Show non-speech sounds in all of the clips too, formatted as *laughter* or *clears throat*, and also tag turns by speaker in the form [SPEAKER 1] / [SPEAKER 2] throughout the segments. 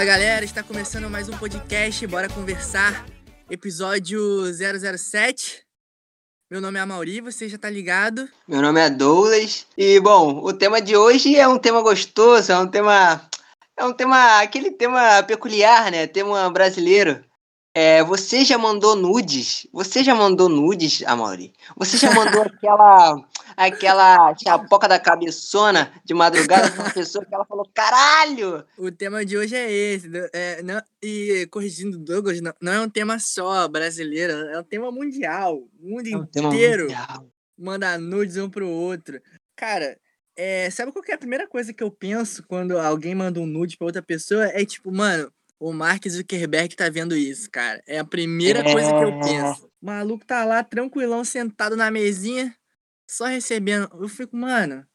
[SPEAKER 1] Fala galera, está começando mais um podcast, bora conversar, episódio 007. Meu nome é Amauri, você já tá ligado?
[SPEAKER 2] Meu nome é Douglas e bom, o tema de hoje é um tema gostoso, é um tema é um tema aquele tema peculiar, né? Tema brasileiro. É, você já mandou nudes? Você já mandou nudes, Amaury? Você já mandou *laughs* aquela aquela chapoca da cabeçona de madrugada pra uma pessoa que ela falou, caralho!
[SPEAKER 1] O tema de hoje é esse. É, não, e corrigindo Douglas, não, não, é um tema só brasileiro, é um tema mundial. O mundo é um inteiro manda nudes um pro outro. Cara, é, sabe qual é a primeira coisa que eu penso quando alguém manda um nude pra outra pessoa? É tipo, mano, o Mark Zuckerberg tá vendo isso, cara. É a primeira é... coisa que eu penso. O maluco tá lá, tranquilão, sentado na mesinha, só recebendo. Eu fico, mano.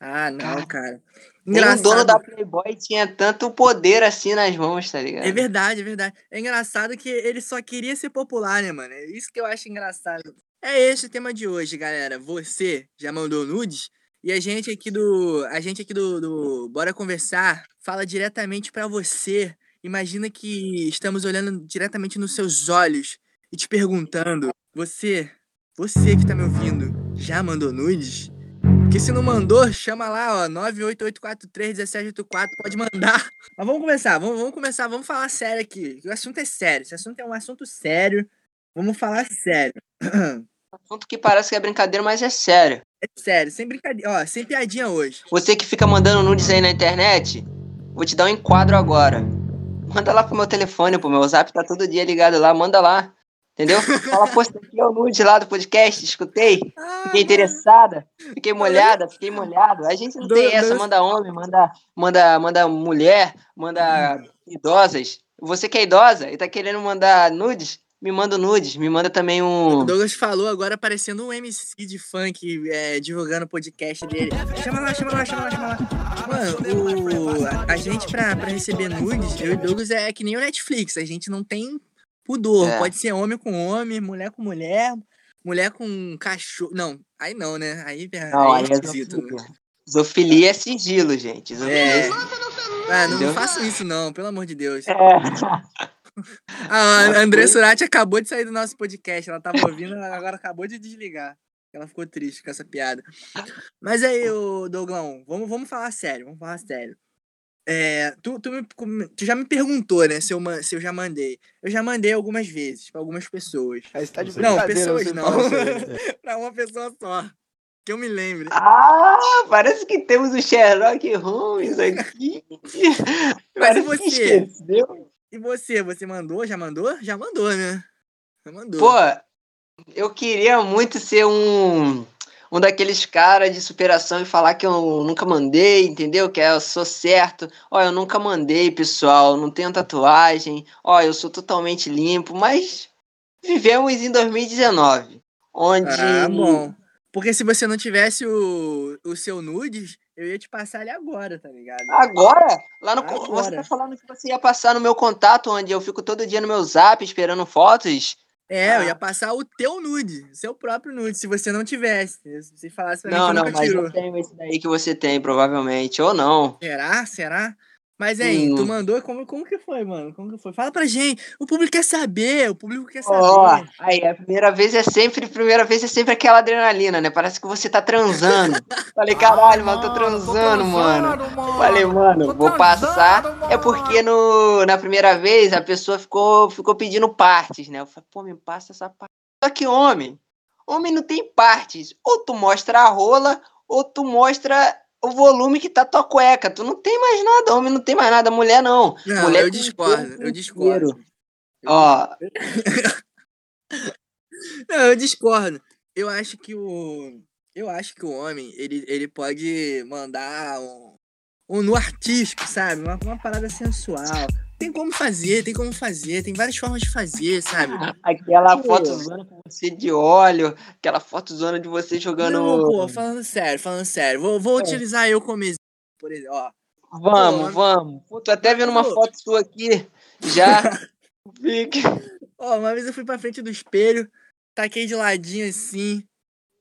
[SPEAKER 1] Ah, não, cara.
[SPEAKER 2] Engraçado. o dono da Playboy tinha tanto poder assim nas mãos, tá ligado?
[SPEAKER 1] É verdade, é verdade. É engraçado que ele só queria ser popular, né, mano? É isso que eu acho engraçado. É esse o tema de hoje, galera. Você já mandou nudes? E a gente aqui do. A gente aqui do, do Bora Conversar fala diretamente para você Imagina que estamos olhando diretamente nos seus olhos e te perguntando: você, você que está me ouvindo, já mandou nudes? Porque se não mandou, chama lá, ó, 988431784, pode mandar. Mas vamos começar, vamos, vamos começar, vamos falar sério aqui. O assunto é sério, esse assunto é um assunto sério. Vamos falar sério. *coughs*
[SPEAKER 2] Assunto que parece que é brincadeira, mas é sério.
[SPEAKER 1] É sério, sem brincadeira, ó, sem piadinha hoje.
[SPEAKER 2] Você que fica mandando nudes aí na internet, vou te dar um enquadro agora. Manda lá pro meu telefone, pô. Meu zap tá todo dia ligado lá, manda lá. Entendeu? Fala, pô, aqui é o nude lá do podcast, escutei. Fiquei interessada, fiquei molhada, fiquei molhado. A gente não tem essa, manda homem, manda, manda, manda mulher, manda idosas. Você que é idosa e tá querendo mandar nudes, me manda nudes, me manda também um.
[SPEAKER 1] O Douglas falou agora parecendo um MC de funk é, divulgando o podcast dele. Chama lá, chama lá, chama lá, chama lá. Mano, o, a, gente pra, pra receber nudes, eu e o Douglas é que nem o Netflix, a gente não tem pudor. É. Pode ser homem com homem, mulher com mulher, mulher com cachorro. Não, aí não, né? Aí,
[SPEAKER 2] não, aí é, é esquisito. Né? Zoofilia é sigilo, gente. É.
[SPEAKER 1] é... Ah, não, não façam isso, não, pelo amor de Deus. É. *laughs* A André Surati acabou de sair do nosso podcast. Ela tava ouvindo, agora acabou de desligar. Ela ficou triste com essa piada. Mas aí, Douglão, vamos, vamos falar sério, vamos falar sério. É, tu, tu, me, tu, já me perguntou, né, se eu, se eu já mandei. Eu já mandei algumas vezes para algumas pessoas.
[SPEAKER 3] Tá
[SPEAKER 1] não, pessoas não. *laughs* para uma pessoa só. Que eu me lembre.
[SPEAKER 2] Ah, parece que temos o Sherlock Holmes *laughs* aqui.
[SPEAKER 1] Mas e você? E você, você mandou? Já mandou? Já mandou, né? Já mandou.
[SPEAKER 2] Pô, eu queria muito ser um um daqueles caras de superação e falar que eu nunca mandei, entendeu? Que eu sou certo. Ó, eu nunca mandei, pessoal, não tenho tatuagem. Ó, eu sou totalmente limpo, mas vivemos em 2019, onde
[SPEAKER 1] Ah, bom. Porque se você não tivesse o, o seu nudes, eu ia te passar ele agora, tá ligado?
[SPEAKER 2] Agora? Lá no agora. Você tá falando que você ia passar no meu contato, onde eu fico todo dia no meu zap esperando fotos.
[SPEAKER 1] É, ah. eu ia passar o teu nude, seu próprio nude, se você não tivesse. Se você falasse pra
[SPEAKER 2] não,
[SPEAKER 1] mim
[SPEAKER 2] que não, mas tirou. eu tenho esse daí que você tem, provavelmente, ou não.
[SPEAKER 1] Será? Será? Mas, hein, hum. tu mandou, como, como que foi, mano? Como que foi? Fala pra gente. O público quer saber, o público quer saber. Ó,
[SPEAKER 2] aí, a primeira vez é sempre, a primeira vez é sempre aquela adrenalina, né? Parece que você tá transando. *laughs* Falei, caralho, mano, tô transando, mano. Falei, mano, vou passar. É porque no, na primeira vez a pessoa ficou, ficou pedindo partes, né? Eu falei, pô, me passa essa parte. Só que homem, homem não tem partes. Ou tu mostra a rola, ou tu mostra o volume que tá tua cueca. Tu não tem mais nada, homem não tem mais nada, mulher não.
[SPEAKER 1] Não,
[SPEAKER 2] mulher
[SPEAKER 1] eu discordo, eu discordo.
[SPEAKER 2] Ó. *laughs*
[SPEAKER 1] não, eu discordo. Eu acho que o. Eu acho que o homem, ele, ele pode mandar um, um no artístico, sabe? Uma, uma parada sensual. Tem como fazer, tem como fazer, tem várias formas de fazer, sabe?
[SPEAKER 2] Aquela pô. foto zona com você de óleo, aquela foto zona de você jogando.
[SPEAKER 1] Não, pô, falando sério, falando sério. Vou, vou é. utilizar eu como exemplo, por exemplo, ó.
[SPEAKER 2] Vamos, pô, vamos. Pô, tô até vendo uma foto sua aqui, já. *laughs* Fique.
[SPEAKER 1] Ó, uma vez eu fui pra frente do espelho, taquei de ladinho assim.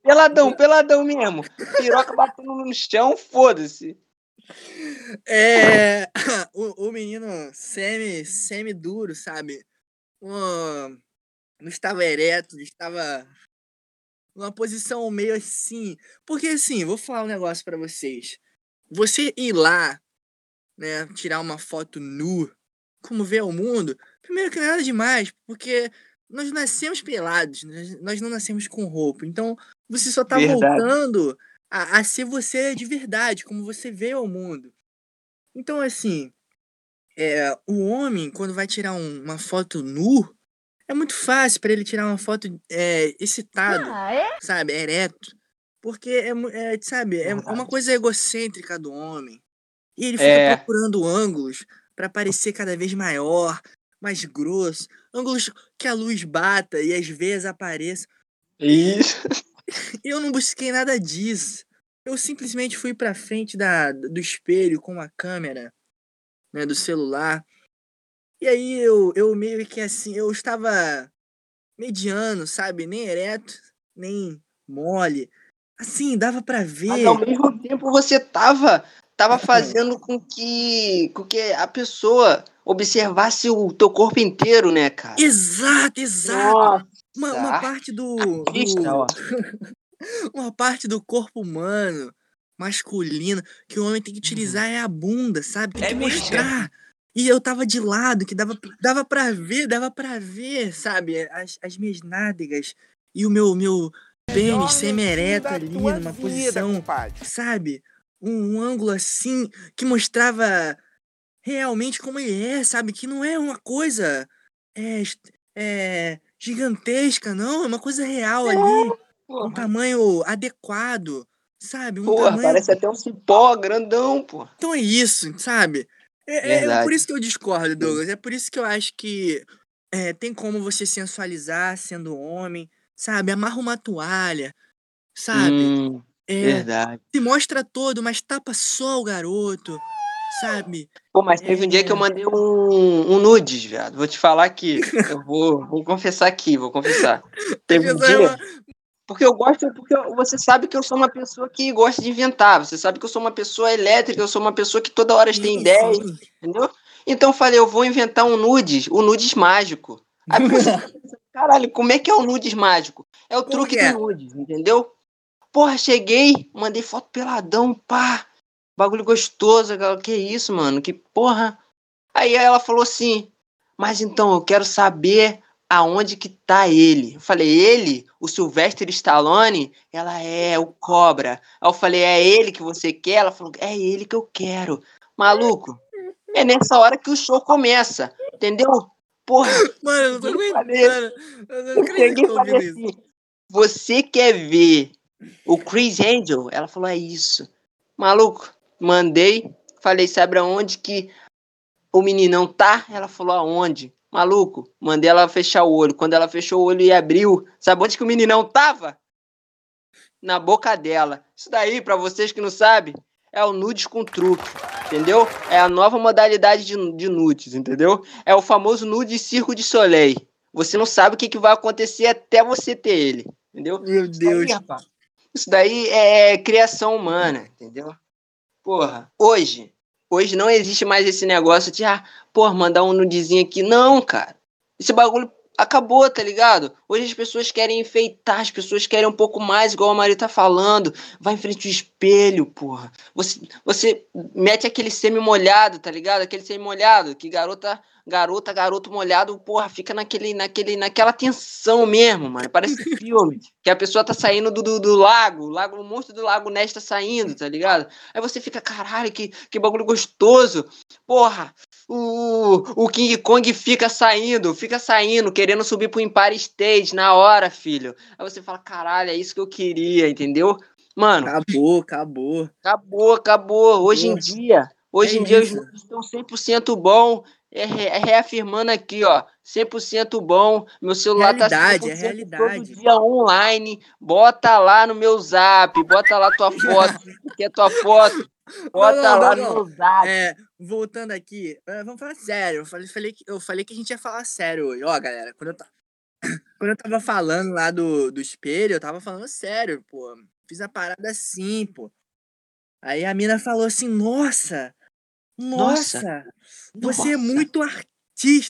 [SPEAKER 2] Peladão, peladão mesmo. Piroca batendo no chão, foda-se.
[SPEAKER 1] É, *coughs* o, o menino semi, semi duro, sabe? Um, não estava ereto, estava numa posição meio assim. Porque assim, vou falar um negócio para vocês. Você ir lá, né, tirar uma foto nu, como ver o mundo, primeiro que nada demais, porque nós nascemos pelados, nós não nascemos com roupa. Então, você só tá verdade. voltando a, a ser você de verdade, como você vê o mundo. Então, assim, é, o homem, quando vai tirar um, uma foto nu, é muito fácil para ele tirar uma foto é, excitado, ah, é? sabe? Ereto. Porque é, é sabe, é uma coisa egocêntrica do homem. E ele fica é. procurando ângulos para parecer cada vez maior, mais grosso, ângulos que a luz bata e às vezes apareça.
[SPEAKER 2] Isso. *laughs*
[SPEAKER 1] Eu não busquei nada disso. Eu simplesmente fui para frente da, do espelho com a câmera né, do celular e aí eu, eu meio que assim, eu estava mediano, sabe? Nem ereto, nem mole. Assim, dava para ver. Mas
[SPEAKER 2] ao mesmo tempo você tava, tava fazendo com que, com que a pessoa observasse o teu corpo inteiro, né, cara?
[SPEAKER 1] Exato, exato. Uma, uma, parte do. do... *laughs* uma parte do corpo humano, masculino, que o homem tem que utilizar uhum. é a bunda, sabe? Tem é que mostrar. Mesmo. E eu tava de lado, que dava, dava pra ver, dava pra ver, sabe? As, as minhas nádegas e o meu, meu pênis semi-ereto ali, numa posição, compadre. sabe? Um, um, ângulo assim, que mostrava realmente como ele é, sabe? Que não é uma coisa é, é, gigantesca, não. É uma coisa real ali. Um tamanho adequado, sabe? Um
[SPEAKER 2] porra, tamanho... parece até um cipó grandão, pô.
[SPEAKER 1] Então é isso, sabe? É, é, é, por isso que eu discordo, Douglas. É por isso que eu acho que é, tem como você sensualizar sendo homem, sabe? Amarra uma toalha, sabe?
[SPEAKER 2] Hum, é, verdade.
[SPEAKER 1] Se mostra todo, mas tapa só o garoto, sabe?
[SPEAKER 2] Pô, mas teve um dia que eu é. mandei um, um nudes, viado. Vou te falar aqui. *laughs* eu vou, vou confessar aqui, vou confessar. Teve um dia... Porque eu gosto, porque você sabe que eu sou uma pessoa que gosta de inventar, você sabe que eu sou uma pessoa elétrica, eu sou uma pessoa que toda hora tem ideias, entendeu? Então eu falei, eu vou inventar um nudes, o nudes mágico. Aí *laughs* caralho, como é que é o nudes mágico? É o como truque é? do nudes, entendeu? Porra, cheguei, mandei foto peladão, pá, bagulho gostoso, que isso, mano, que porra. Aí ela falou assim, mas então eu quero saber aonde que tá ele? Eu falei, ele? O Sylvester Stallone? Ela é, o Cobra. Aí eu falei, é ele que você quer? Ela falou, é ele que eu quero. Maluco, é nessa hora que o show começa, entendeu? Porra.
[SPEAKER 1] Mano, eu não tô aguentando. Eu não acredito
[SPEAKER 2] assim, Você quer ver o Chris Angel? Ela falou, é isso. Maluco, mandei, falei, sabe aonde que o meninão tá? Ela falou, aonde? Maluco, mandei ela fechar o olho. Quando ela fechou o olho e abriu, sabe onde que o meninão tava? Na boca dela. Isso daí, para vocês que não sabem, é o nudes com truque, entendeu? É a nova modalidade de, de nudes, entendeu? É o famoso nude circo de soleil. Você não sabe o que, que vai acontecer até você ter ele, entendeu?
[SPEAKER 1] Meu Deus.
[SPEAKER 2] Isso daí, isso daí é criação humana, entendeu? Porra, hoje, hoje não existe mais esse negócio de, ah, pô, mandar um nudezinho aqui. Não, cara. Esse bagulho acabou, tá ligado? Hoje as pessoas querem enfeitar, as pessoas querem um pouco mais, igual a Maria tá falando. Vai em frente ao espelho, porra. Você, você mete aquele semi-molhado, tá ligado? Aquele semi-molhado, que garota, garota, garoto molhado, porra, fica naquele, naquele, naquela tensão mesmo, mano. Parece *laughs* filme. que a pessoa tá saindo do, do, do, lago, o lago, o monstro do lago Ness tá saindo, tá ligado? Aí você fica, caralho, que, que bagulho gostoso. Porra, o, o King Kong fica saindo, fica saindo, querendo subir pro Empire State na hora, filho. Aí você fala, caralho, é isso que eu queria, entendeu? Mano.
[SPEAKER 1] Acabou, acabou.
[SPEAKER 2] Acabou, acabou. Hoje em dia, hoje é em dia os números estão 100% bom. É, é, reafirmando aqui, ó, 100% bom. Meu celular
[SPEAKER 1] tá realidade, tá 100% é realidade.
[SPEAKER 2] todo dia online. Bota lá no meu zap, bota lá tua foto, *laughs* quer tua foto. *laughs* Bota não, lá não, no zap.
[SPEAKER 1] É, voltando aqui, é, vamos falar sério. Eu falei, falei, que, eu falei que a gente ia falar sério hoje. Ó, galera, quando eu, ta... *coughs* quando eu tava falando lá do, do espelho, eu tava falando sério, pô. Fiz a parada assim, pô. Aí a mina falou assim: Nossa, nossa, nossa você é muito artista.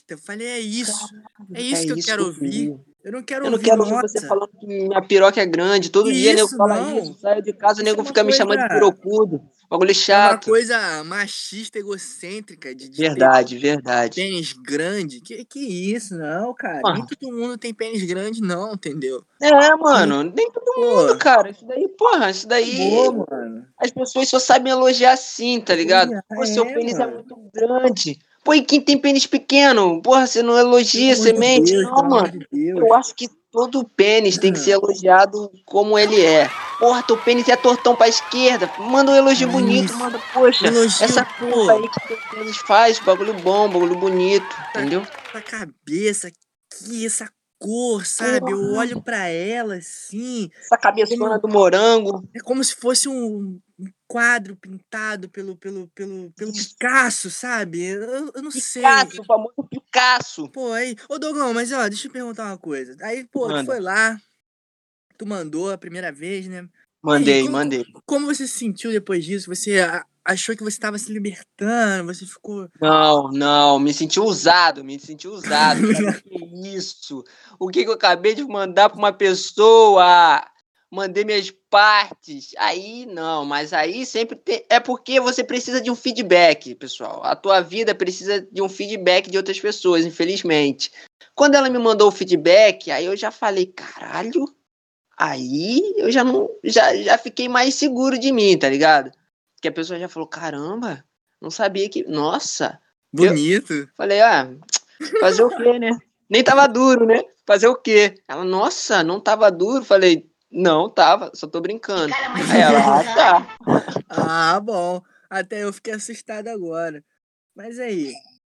[SPEAKER 1] Eu falei: É isso, é isso é que eu isso quero ouvir. Eu não quero
[SPEAKER 2] eu não quero ouvir você falando que minha piroca é grande. Todo dia nego fala isso. Saio de casa, o nego é fica me chamando de pirocudo. Bagulho chato. É uma
[SPEAKER 1] coisa machista, egocêntrica. De,
[SPEAKER 2] de verdade, verdade.
[SPEAKER 1] Pênis grande. Que, que isso, não, cara. Nem todo mundo tem pênis grande, não, entendeu?
[SPEAKER 2] É, mano. Nem todo mundo, cara. Isso daí, porra, isso daí. Boa, mano. As pessoas só sabem elogiar assim, tá ligado? É, Pô, seu pênis é mano. é muito grande. Pô, e quem tem pênis pequeno? Porra, você não elogia, você mente? Deus, não, mano. De eu acho que todo pênis tem que ser elogiado como ele é. Porra, teu pênis é tortão pra esquerda. Manda um elogio bonito, manda, poxa. Elogio, essa porra aí que teu pênis faz, bagulho bom, bagulho bonito, entendeu?
[SPEAKER 1] Essa cabeça aqui, essa cor, sabe? Eu olho para ela assim.
[SPEAKER 2] Essa cabeçona do morango.
[SPEAKER 1] É como se fosse um quadro pintado pelo, pelo, pelo, pelo Picasso, sabe? Eu, eu não
[SPEAKER 2] Picasso,
[SPEAKER 1] sei.
[SPEAKER 2] Picasso, o famoso Picasso.
[SPEAKER 1] Pô, aí. Ô, Dogão, mas ó, deixa eu perguntar uma coisa. Aí, pô, Manda. tu foi lá, tu mandou a primeira vez, né?
[SPEAKER 2] Mandei, aí, como, mandei.
[SPEAKER 1] Como você se sentiu depois disso? Você achou que você estava se libertando? Você ficou.
[SPEAKER 2] Não, não, me senti usado, me senti usado. *laughs* que isso? O que, que eu acabei de mandar para uma pessoa? mandei minhas partes. Aí não, mas aí sempre tem... é porque você precisa de um feedback, pessoal. A tua vida precisa de um feedback de outras pessoas, infelizmente. Quando ela me mandou o feedback, aí eu já falei, caralho. Aí eu já não já, já fiquei mais seguro de mim, tá ligado? Que a pessoa já falou, caramba, não sabia que, nossa,
[SPEAKER 1] bonito.
[SPEAKER 2] Eu falei, ah, fazer o quê, né? Nem tava duro, né? Fazer o quê? Ela, nossa, não tava duro. Falei, não, tava, só tô brincando. Aí ela, ah, tá.
[SPEAKER 1] ah, bom. Até eu fiquei assustado agora. Mas aí.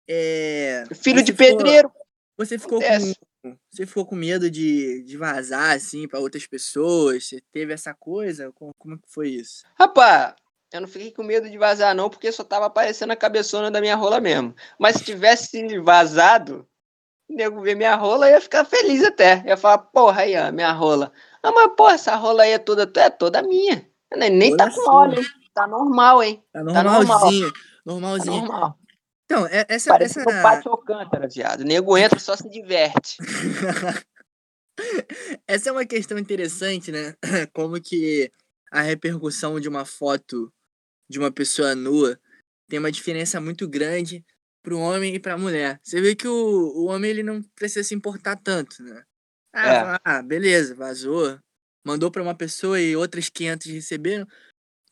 [SPEAKER 1] É...
[SPEAKER 2] Filho de ficou, pedreiro.
[SPEAKER 1] Você ficou com. Você ficou com medo de, de vazar, assim, para outras pessoas? Você teve essa coisa? Como, como que foi isso?
[SPEAKER 2] Rapaz, eu não fiquei com medo de vazar, não, porque só tava aparecendo a cabeçona da minha rola mesmo. Mas se tivesse vazado, o nego ver minha rola, ia ficar feliz até. Ia falar, porra aí, ó, minha rola. Ah, mas, pô, essa rola aí é toda, é toda minha. Nem tá com óleo, hein? Tá normal, hein?
[SPEAKER 1] Tá, normalzinho. Tá normalzinho. Tá normal. Então, é, essa...
[SPEAKER 2] Parece
[SPEAKER 1] essa...
[SPEAKER 2] um pátio Alcântara, viado. O nego entra só se diverte. *laughs*
[SPEAKER 1] essa é uma questão interessante, né? *clears throat* Como que a repercussão de uma foto de uma pessoa nua tem uma diferença muito grande para o homem e para a mulher. Você vê que o, o homem ele não precisa se importar tanto, né? Ah, é. ah beleza, vazou. Mandou para uma pessoa e outras 500 receberam.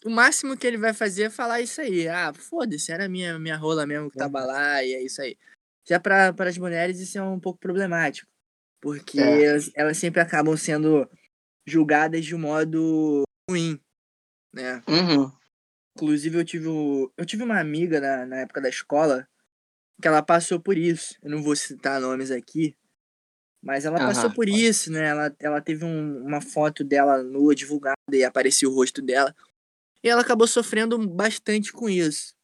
[SPEAKER 1] O máximo que ele vai fazer é falar isso aí. Ah, foda-se, era minha, minha rola mesmo que tava lá e é isso aí. Já para as mulheres isso é um pouco problemático. Porque é. elas, elas sempre acabam sendo julgadas de um modo ruim, né?
[SPEAKER 2] Uhum.
[SPEAKER 1] Inclusive, eu tive, eu tive uma amiga na, na época da escola que ela passou por isso. Eu não vou citar nomes aqui, mas ela passou por isso, né? Ela, ela teve um, uma foto dela nua divulgada e apareceu o rosto dela. E ela acabou sofrendo bastante com isso.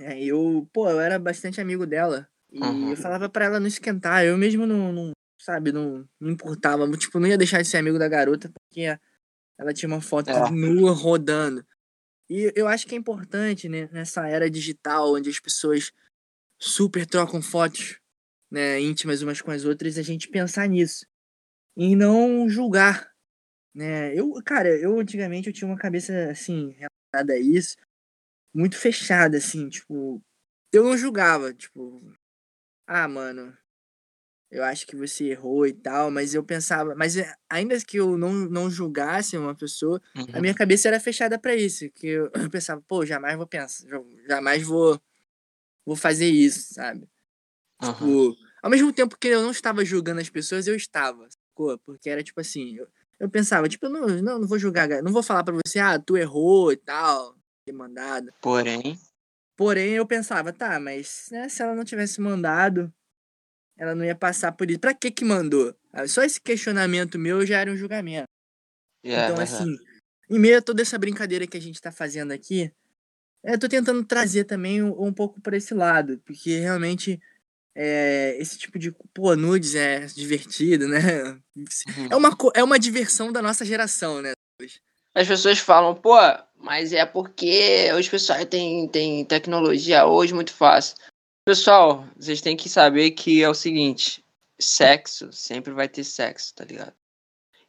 [SPEAKER 1] É, eu, pô, eu era bastante amigo dela. E uhum. eu falava para ela não esquentar. Eu mesmo não, não sabe, não me importava. Tipo, não ia deixar de ser amigo da garota porque ela tinha uma foto é. nua rodando. E eu acho que é importante, né, nessa era digital, onde as pessoas super trocam fotos né, íntimas umas com as outras, a gente pensar nisso. E não julgar. Né? Eu, cara, eu antigamente eu tinha uma cabeça assim, relacionada a isso, muito fechada, assim, tipo. Eu não julgava, tipo. Ah, mano, eu acho que você errou e tal, mas eu pensava, mas eh, ainda que eu não, não julgasse uma pessoa, uhum. a minha cabeça era fechada para isso, que eu, *laughs* eu, pensava, pô, jamais vou pensar, jamais vou vou fazer isso, sabe? Uhum. Tipo, ao mesmo tempo que eu não estava julgando as pessoas, eu estava, sacou? Porque era tipo assim, eu, eu pensava, tipo, não, não, não vou julgar, não vou falar para você, ah, tu errou e tal, ter mandado.
[SPEAKER 2] Porém.
[SPEAKER 1] Porém, eu pensava, tá, mas né, se ela não tivesse mandado, ela não ia passar por isso. Pra que que mandou? Ah, só esse questionamento meu já era um julgamento. Yeah, então, assim, em meio a toda essa brincadeira que a gente tá fazendo aqui, eu tô tentando trazer também um, um pouco para esse lado, porque realmente é, esse tipo de pô, nudes é divertido, né? É uhum. É, uma, é uma diversão da nossa geração, né?
[SPEAKER 2] as pessoas falam, pô, mas é porque os pessoal têm, têm tecnologia hoje muito fácil. Pessoal, vocês têm que saber que é o seguinte: sexo sempre vai ter sexo, tá ligado?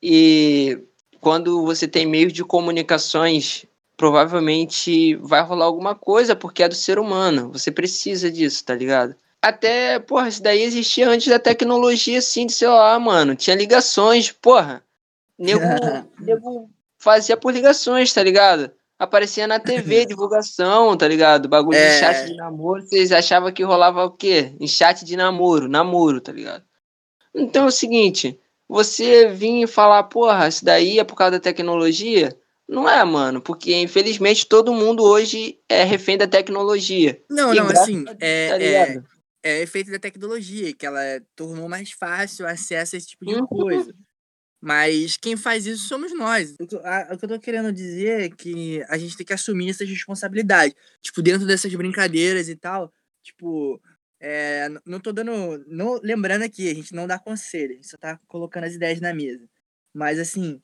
[SPEAKER 2] E quando você tem meios de comunicações, provavelmente vai rolar alguma coisa porque é do ser humano. Você precisa disso, tá ligado? Até, porra, isso daí existia antes da tecnologia, assim, de celular, mano. Tinha ligações, porra. Nego, *laughs* nego fazia por ligações, tá ligado? Aparecia na *laughs* TV, divulgação, tá ligado? Bagulho é... de chat de namoro. Vocês achavam que rolava o quê? Em chat de namoro, namoro, tá ligado? Então é o seguinte, você vir e falar, porra, isso daí é por causa da tecnologia? Não é, mano, porque infelizmente todo mundo hoje é refém da tecnologia.
[SPEAKER 1] Não, e não, assim, é, tá é, é efeito da tecnologia, que ela tornou mais fácil o acesso a esse tipo de uhum. coisa. Mas quem faz isso somos nós. O que eu tô querendo dizer é que a gente tem que assumir essas responsabilidades. Tipo, dentro dessas brincadeiras e tal. Tipo, é, não tô dando. Não, lembrando aqui, a gente não dá conselho, a gente só tá colocando as ideias na mesa. Mas assim,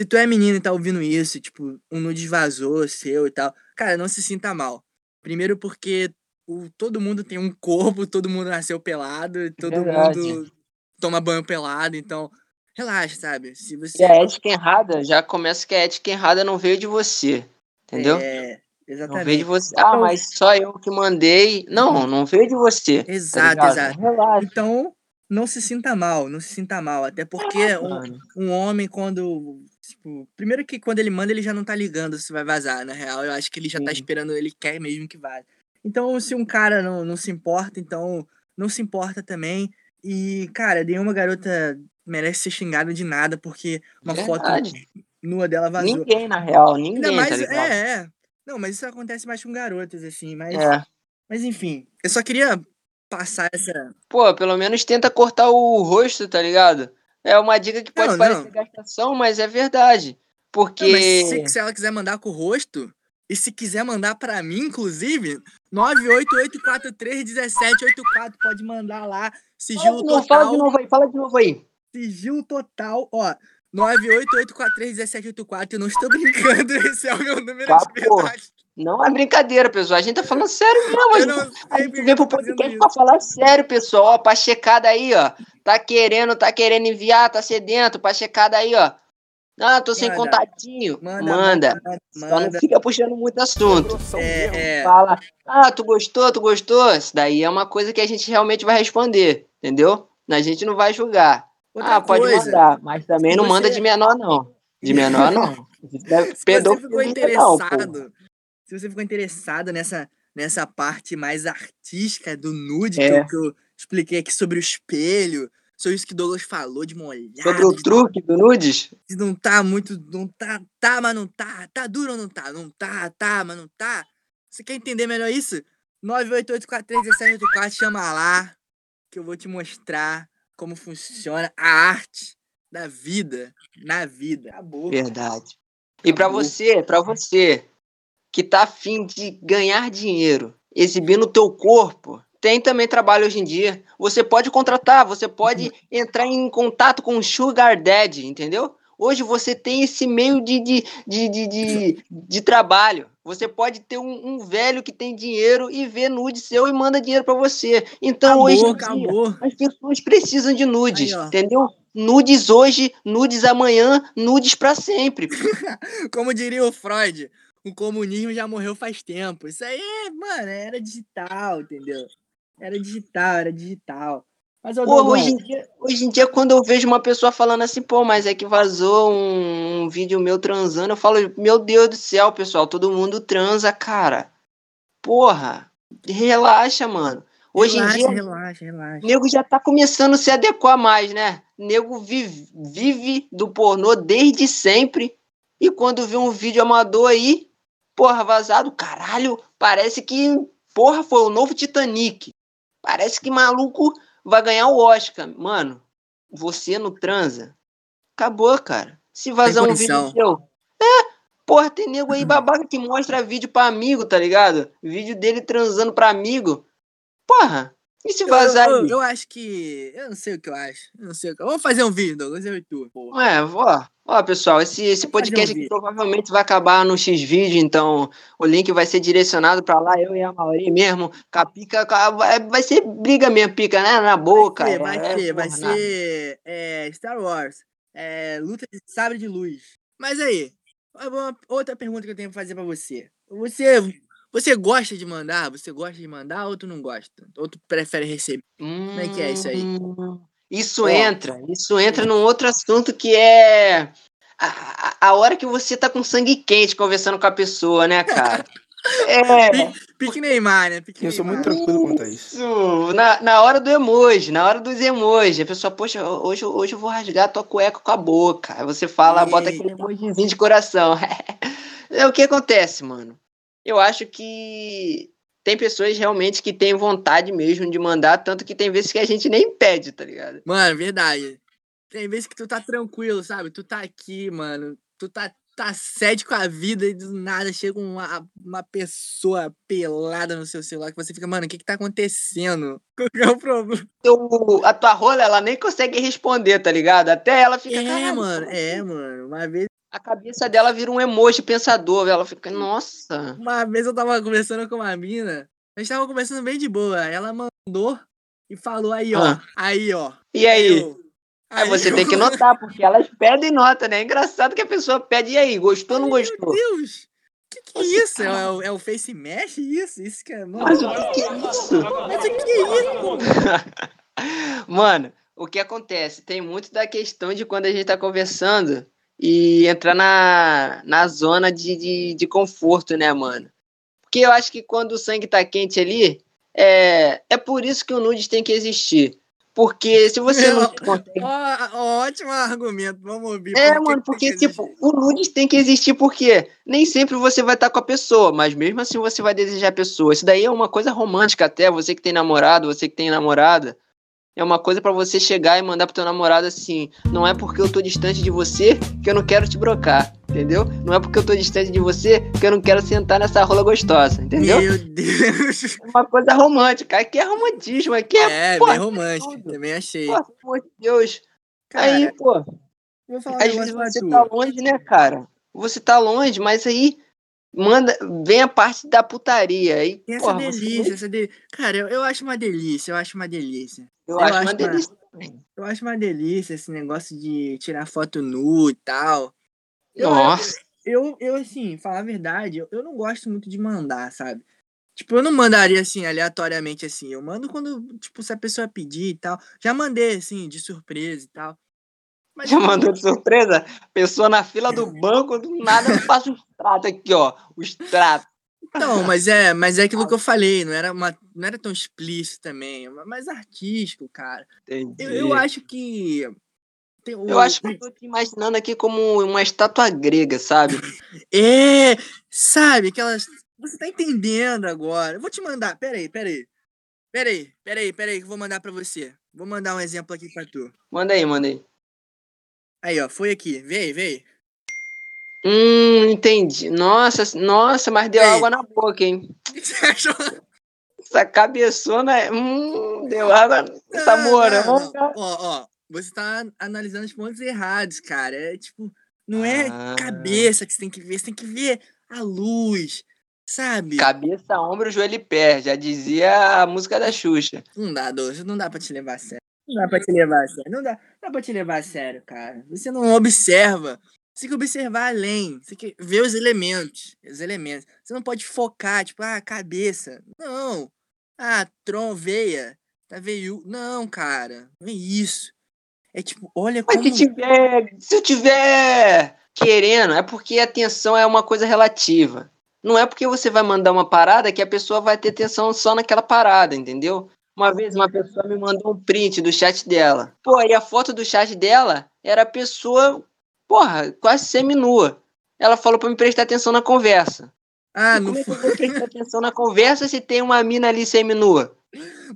[SPEAKER 1] se tu é menino e tá ouvindo isso, tipo, um nude vazou seu e tal, cara, não se sinta mal. Primeiro porque o, todo mundo tem um corpo, todo mundo nasceu pelado, todo Verdade. mundo toma banho pelado, então relaxa, sabe? Se você.
[SPEAKER 2] E a ética errada, já começa que a ética errada não veio de você. Entendeu?
[SPEAKER 1] É, exatamente.
[SPEAKER 2] Não veio de você. Ah, mas só eu que mandei. Não, uhum. não veio de você.
[SPEAKER 1] Tá exato, tá exato. Relaxa. Então, não se sinta mal, não se sinta mal. Até porque ah, um, um, homem, quando. Tipo, primeiro que quando ele manda, ele já não tá ligando se vai vazar. Na real, eu acho que ele já tá Sim. tá esperando, ele quer mesmo que vá. Então, se um cara não, não se importa, então não se importa também. E, cara, nenhuma garota merece ser xingada de nada porque uma Verdade. foto nua dela vazou.
[SPEAKER 2] Ninguém, na real, ninguém. Ainda
[SPEAKER 1] mais,
[SPEAKER 2] tá
[SPEAKER 1] é, é. Não, mas isso acontece mais com garotas, assim, mas. É. Mas enfim, eu só queria passar essa.
[SPEAKER 2] Pô, pelo menos tenta cortar o rosto, tá ligado? É uma dica que pode não, parecer não. gastação, mas é verdade. Porque. Não,
[SPEAKER 1] se, se ela quiser mandar com o rosto, e se quiser mandar para mim, inclusive, 988431784, pode mandar lá. Sigilo
[SPEAKER 2] total. Fala de novo aí, fala de novo aí.
[SPEAKER 1] Sigilo total, ó. 988431784. Eu não estou brincando, *laughs* esse é o meu número tá, de verdade.
[SPEAKER 2] Não é brincadeira, pessoal. A gente tá falando sério mesmo. A gente, a gente veio pro podcast pra falar sério, pessoal. Ó, pra checada aí, ó. Tá querendo, tá querendo enviar, tá sedento. Pra checada aí, ó. Ah, tô sem manda. contatinho. Manda. Manda. manda. Só não fica puxando muito assunto.
[SPEAKER 1] É, é.
[SPEAKER 2] Fala, ah, tu gostou, tu gostou? Isso daí é uma coisa que a gente realmente vai responder, entendeu? A gente não vai julgar. Outra ah, pode coisa, mandar, mas também não você... manda de menor, não. De menor, não. *laughs*
[SPEAKER 1] se você ficou interessado, não, se você ficou interessado nessa, nessa parte mais artística do nude é. que, eu, que eu expliquei aqui sobre o espelho, sobre isso que Douglas falou de molhar.
[SPEAKER 2] Sobre o truque do nudes?
[SPEAKER 1] Não tá muito. Não tá, tá, mas não tá. Tá duro ou não tá? Não tá, tá, mas não tá. Você quer entender melhor isso? 988431784, chama lá, que eu vou te mostrar como funciona a arte da vida na vida.
[SPEAKER 2] Acabou. Verdade. E para você, para você que tá afim de ganhar dinheiro, exibindo o teu corpo, tem também trabalho hoje em dia. Você pode contratar, você pode uhum. entrar em contato com o Sugar Daddy, entendeu? Hoje você tem esse meio de, de, de, de, de, de trabalho. Você pode ter um, um, velho que tem dinheiro e vê nude seu e manda dinheiro para você. Então acabou, hoje acabou. As pessoas precisam de nudes, Aí, entendeu? Nudes hoje, nudes amanhã, nudes para sempre. *laughs*
[SPEAKER 1] Como diria o Freud, o comunismo já morreu faz tempo. Isso aí, mano, era digital, entendeu? Era digital, era digital.
[SPEAKER 2] Mas, pô, hoje, em dia, hoje em dia, quando eu vejo uma pessoa falando assim, pô, mas é que vazou um, um, vídeo meu transando, eu falo, meu Deus do céu, pessoal, todo mundo transa, cara. Porra, relaxa, mano. Hoje relaxa, em dia,
[SPEAKER 1] relaxa, relaxa.
[SPEAKER 2] nego já tá começando a se adequar mais, né? Nego vive, vive do pornô desde sempre. E quando vê um vídeo amador aí, porra, vazado, caralho, parece que, porra, foi o novo Titanic. Parece que maluco vai ganhar o Oscar. Mano, você no transa. Acabou, cara. Se vazar um vídeo seu. É, porra, tem nego aí babaca que mostra vídeo pra amigo, tá ligado? Vídeo dele transando pra amigo. Porra, e se vazar
[SPEAKER 1] eu, eu, eu, acho que. Eu não sei o que eu acho. Eu não sei o que... Vamos fazer um vídeo, Douglas, eu e tu.
[SPEAKER 2] Porra. É, vó. Ó, pessoal, esse, esse podcast aqui provavelmente vai acabar no X-Vídeo, então o link vai ser direcionado para lá, eu e a Mauri mesmo. Com a pica, vai, vai ser briga mesmo, pica, né? Na boca.
[SPEAKER 1] Vai ser, vai é, ser, vai ser é, Star Wars. É, luta de sabre de luz. Mas aí, outra pergunta que eu tenho pra fazer para você. Você você gosta de mandar? Você gosta de mandar ou tu não gosta? Ou tu prefere receber? Hum, Como é que é isso aí?
[SPEAKER 2] Isso entra, isso entra num outro assunto que é a, a hora que você tá com sangue quente conversando com a pessoa, né, cara? *laughs*
[SPEAKER 1] É. Pique Neymar, né? Pique
[SPEAKER 3] eu
[SPEAKER 1] Neymar.
[SPEAKER 3] sou muito tranquilo quanto a isso.
[SPEAKER 2] isso. Na, na hora do emoji, na hora dos emojis. A pessoa, poxa, hoje, hoje eu vou rasgar tua cueca com a boca. Aí você fala, Eita. bota aquele emojizinho de coração. *laughs* é o que acontece, mano. Eu acho que tem pessoas realmente que têm vontade mesmo de mandar, tanto que tem vezes que a gente nem pede, tá ligado?
[SPEAKER 1] Mano, verdade. Tem vezes que tu tá tranquilo, sabe? Tu tá aqui, mano. Tu tá, tá sede com a vida e do nada chega uma, uma pessoa pelada no seu celular que você fica, mano, o que que tá acontecendo? *laughs* Qual é o problema?
[SPEAKER 2] a tua rola, ela nem consegue responder, tá ligado? Até ela fica.
[SPEAKER 1] É, mano, é, mano. Uma vez
[SPEAKER 2] a cabeça dela vira um emoji pensador. Ela fica, nossa.
[SPEAKER 1] Uma vez eu tava conversando com uma mina, a gente tava conversando bem de boa. Ela mandou e falou aí, ó. Ah. Aí, ó.
[SPEAKER 2] E aí? Eu, aí você eu... tem que notar, porque elas pedem nota, né? É engraçado que a pessoa pede, e aí, gostou ou não gostou?
[SPEAKER 1] Meu Deus! Que que é isso? É, o, é o Face Mesh isso? Isso que é.
[SPEAKER 2] Mano, Mas o que, é isso?
[SPEAKER 1] Mas o que é
[SPEAKER 2] isso? *laughs* mano, o que acontece? Tem muito da questão de quando a gente tá conversando e entrar na, na zona de, de, de conforto, né, mano? Porque eu acho que quando o sangue tá quente ali, é, é por isso que o nudes tem que existir. Porque se você Meu, não consegue.
[SPEAKER 1] Ó, ótimo argumento, vamos ouvir.
[SPEAKER 2] É, mano, porque, tipo, o nudes tem que existir porque nem sempre você vai estar com a pessoa, mas mesmo assim você vai desejar a pessoa. Isso daí é uma coisa romântica até, você que tem namorado, você que tem namorada é uma coisa para você chegar e mandar pro teu namorado assim: não é porque eu tô distante de você que eu não quero te brocar, entendeu? Não é porque eu tô distante de você que eu não quero sentar nessa rola gostosa, entendeu?
[SPEAKER 1] Meu Deus! *laughs*
[SPEAKER 2] É uma coisa romântica. Aqui é romantismo, aqui é.
[SPEAKER 1] É, bem romântico, também achei. Pô,
[SPEAKER 2] pelo amor de Deus. Cara, aí, pô. Às vezes você tá longe, né, cara? Você tá longe, mas aí manda, vem a parte da putaria. Aí,
[SPEAKER 1] essa porra, delícia, você... essa de... Cara, eu, eu acho uma delícia, eu acho uma delícia.
[SPEAKER 2] Eu, eu acho, acho, uma delícia também.
[SPEAKER 1] Eu acho uma delícia esse negócio de tirar foto nu e tal.
[SPEAKER 2] Nossa.
[SPEAKER 1] Eu, eu, eu assim, falar a verdade, eu, eu não gosto muito de mandar, sabe? Tipo, eu não mandaria assim, aleatoriamente assim. Eu mando quando, tipo, se a pessoa pedir e tal. Já mandei, assim, de surpresa e tal.
[SPEAKER 2] Mas Já mandou de surpresa? Pessoa na fila do banco, do nada passa o extrato aqui, ó. O extrato.
[SPEAKER 1] Não, mas é, mas é aquilo que eu falei, não era, uma, não era tão explícito também, mais artístico, cara. Entendi. Eu, eu acho que.
[SPEAKER 2] O... Eu acho que eu tô te imaginando aqui como uma estátua grega, sabe?
[SPEAKER 1] é, sabe, aquelas. Você tá entendendo agora. Eu vou te mandar, peraí, peraí. Peraí, peraí, peraí, que eu vou mandar pra você. Vou mandar um exemplo aqui pra tu.
[SPEAKER 2] Manda aí, manda aí.
[SPEAKER 1] Aí, ó, foi aqui. Vem, vem.
[SPEAKER 2] Hum, entendi. Nossa, nossa, mas deu água na boca, hein? Você *laughs* achou? Essa cabeçona, hum, deu água nessa moranga.
[SPEAKER 1] Ó, ó, você tá analisando os pontos errados, cara. É tipo, não é ah. cabeça que você tem que ver, você tem que ver a luz, sabe?
[SPEAKER 2] Cabeça, ombro, joelho e pé, já dizia a música da Xuxa.
[SPEAKER 1] Não dá, Doce, não dá pra te levar a sério. Não dá pra te levar a sério. Não dá, não dá pra te levar a sério, cara. Você não observa. Você tem que observar além. Você tem que ver os elementos. Os elementos. Você não pode focar, tipo, ah, cabeça. Não. Ah, tron, veia. Tá veio. Não, cara. Não é isso. É tipo, olha como.
[SPEAKER 2] Mas se tiver. Se eu tiver querendo, é porque a atenção é uma coisa relativa. Não é porque você vai mandar uma parada que a pessoa vai ter atenção só naquela parada, entendeu? Uma vez uma pessoa me mandou um print do chat dela. Pô, e a foto do chat dela era a pessoa, porra, quase semi-nua. Ela falou pra me prestar atenção na conversa.
[SPEAKER 1] Ah, não
[SPEAKER 2] foi. Como prestar atenção na conversa se tem uma mina ali semi-nua?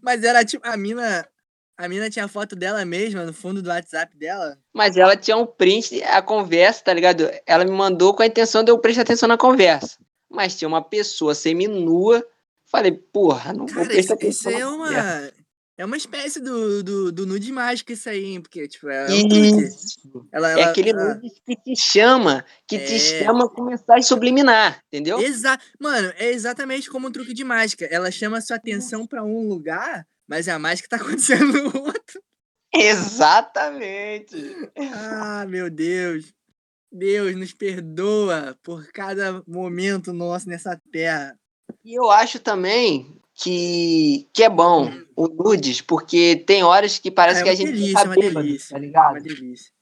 [SPEAKER 1] Mas era tipo, a mina. A mina tinha a foto dela mesma no fundo do WhatsApp dela.
[SPEAKER 2] Mas ela tinha um print, a conversa, tá ligado? Ela me mandou com a intenção de eu prestar atenção na conversa. Mas tinha uma pessoa semi-nua Falei, porra, não
[SPEAKER 1] Cara, vou prestar atenção. Isso é uma. É uma espécie do, do, do nude mágico isso aí, hein? Porque, tipo, é um
[SPEAKER 2] ela, ela, é aquele ela... nude que te chama, que é... te chama com mensagem subliminar, entendeu?
[SPEAKER 1] Exato. Mano, é exatamente como um truque de mágica. Ela chama a sua atenção para um lugar, mas a mágica tá *laughs* acontecendo no outro.
[SPEAKER 2] Exatamente.
[SPEAKER 1] Ah, meu Deus. Deus nos perdoa por cada momento nosso nessa terra.
[SPEAKER 2] E eu acho também que, que é bom hum. o nudes, porque tem horas que parece é que a gente
[SPEAKER 1] delícia, tá bêbado, uma delícia, tá ligado? Uma delícia.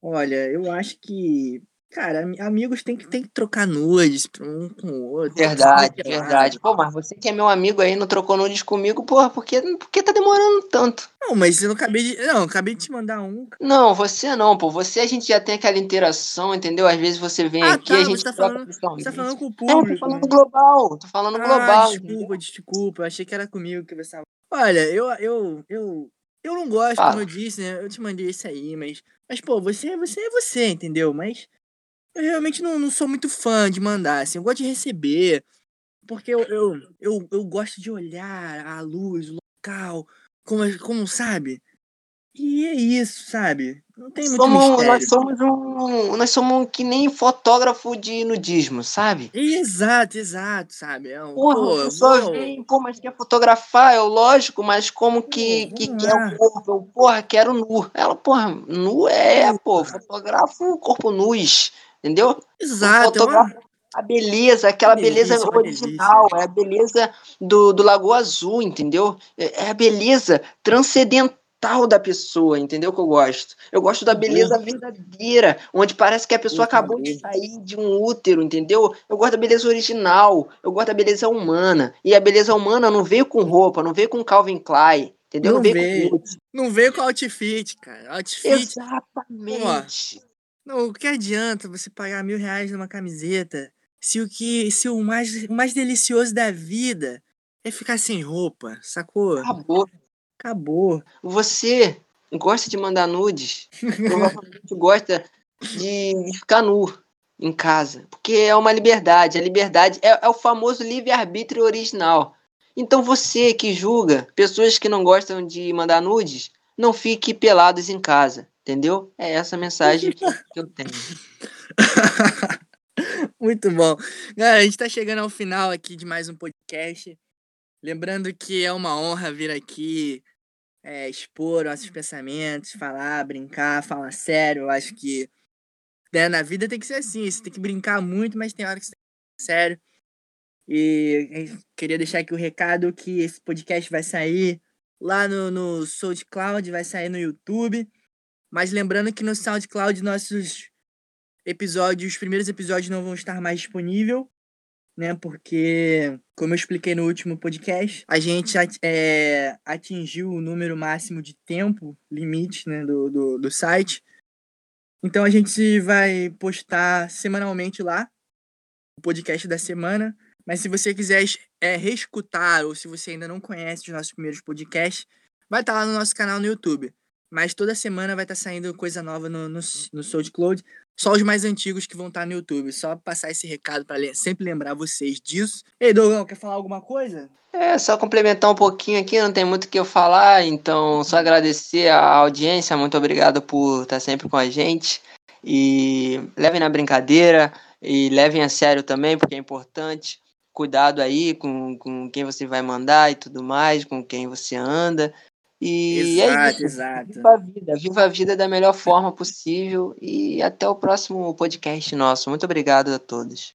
[SPEAKER 1] Olha, eu acho que Cara, amigos tem que, tem que trocar nudes um com o outro.
[SPEAKER 2] Verdade, verdade. Pô, mas você que é meu amigo aí, não trocou nudes comigo, porra, por que, por que tá demorando tanto?
[SPEAKER 1] Não, mas eu não acabei de. Não, acabei de te mandar um.
[SPEAKER 2] Não, você não, pô. Você a gente já tem aquela interação, entendeu? Às vezes você vem ah, aqui
[SPEAKER 1] tá,
[SPEAKER 2] a gente
[SPEAKER 1] tá falando, Você tá falando com o público. É, tô
[SPEAKER 2] falando global. Tô falando ah, global.
[SPEAKER 1] Desculpa, entendeu? desculpa. Eu achei que era comigo que você tava. Olha, eu, eu, eu, eu não gosto, como eu disse, né? Eu te mandei isso aí, mas. Mas, pô, você, você é você, entendeu? Mas eu realmente não, não sou muito fã de mandar, assim, eu gosto de receber, porque eu, eu, eu, eu gosto de olhar a luz, o local, como, como sabe? E é isso, sabe? Não tem muito
[SPEAKER 2] somos, mistério. Nós somos um. Nós somos que nem fotógrafo de nudismo, sabe?
[SPEAKER 1] Exato, exato, sabe? É um,
[SPEAKER 2] Porra, pô, pessoa vem, pô, mas quer fotografar, é lógico, mas como que, pô, que quer o corpo? Eu, porra, quero nu. Ela, porra, nu é, pô, fotografo corpo nus. Entendeu?
[SPEAKER 1] Exato.
[SPEAKER 2] A beleza, aquela beleza, beleza original, é a beleza do, do Lagoa Azul, entendeu? É, é a beleza transcendental da pessoa, entendeu? Que eu gosto. Eu gosto da beleza verdadeira, onde parece que a pessoa acabou de sair de um útero, entendeu? Eu gosto da beleza original, eu gosto da beleza humana. E a beleza humana não veio com roupa, não veio com Calvin Klein, entendeu?
[SPEAKER 1] Não, não veio, veio com Não veio com outfit, cara. Outfit.
[SPEAKER 2] Exatamente.
[SPEAKER 1] Pô, não, o que adianta você pagar mil reais numa camiseta se o que. se o mais, o mais delicioso da vida é ficar sem roupa, sacou?
[SPEAKER 2] Acabou.
[SPEAKER 1] Acabou.
[SPEAKER 2] Você gosta de mandar nudes, *laughs* provavelmente gosta de ficar nu em casa. Porque é uma liberdade. A liberdade é, é o famoso livre-arbítrio original. Então você que julga pessoas que não gostam de mandar nudes, não fique pelados em casa. Entendeu? É essa mensagem que, *laughs* que eu tenho. *laughs*
[SPEAKER 1] Muito bom. Galera, a gente está chegando ao final aqui de mais um podcast. Lembrando que é uma honra vir aqui é, expor nossos pensamentos, falar, brincar, falar sério. Eu acho que né, na vida tem que ser assim. Você tem que brincar muito, mas tem hora que você tem que ser sério. E queria deixar aqui o recado que esse podcast vai sair lá no, no SoundCloud, vai sair no YouTube. Mas lembrando que no SoundCloud nossos episódios, os primeiros episódios não vão estar mais disponíveis, né? Porque, como eu expliquei no último podcast, a gente é, atingiu o número máximo de tempo limite né, do, do, do site. Então a gente vai postar semanalmente lá o podcast da semana. Mas se você quiser é, reescutar ou se você ainda não conhece os nossos primeiros podcasts, vai estar lá no nosso canal no YouTube. Mas toda semana vai estar tá saindo coisa nova no, no, no SoundCloud. Só os mais antigos que vão estar tá no YouTube. Só passar esse recado para sempre lembrar vocês disso. Ei, Dogão, quer falar alguma coisa?
[SPEAKER 2] É, só complementar um pouquinho aqui, não tem muito o que eu falar, então só agradecer a audiência, muito obrigado por estar tá sempre com a gente. E levem na brincadeira e levem a sério também, porque é importante. Cuidado aí com, com quem você vai mandar e tudo mais, com quem você anda. E
[SPEAKER 1] exato, é isso. Exato.
[SPEAKER 2] Viva a vida, viva a vida da melhor forma possível e até o próximo podcast nosso. Muito obrigado a todos.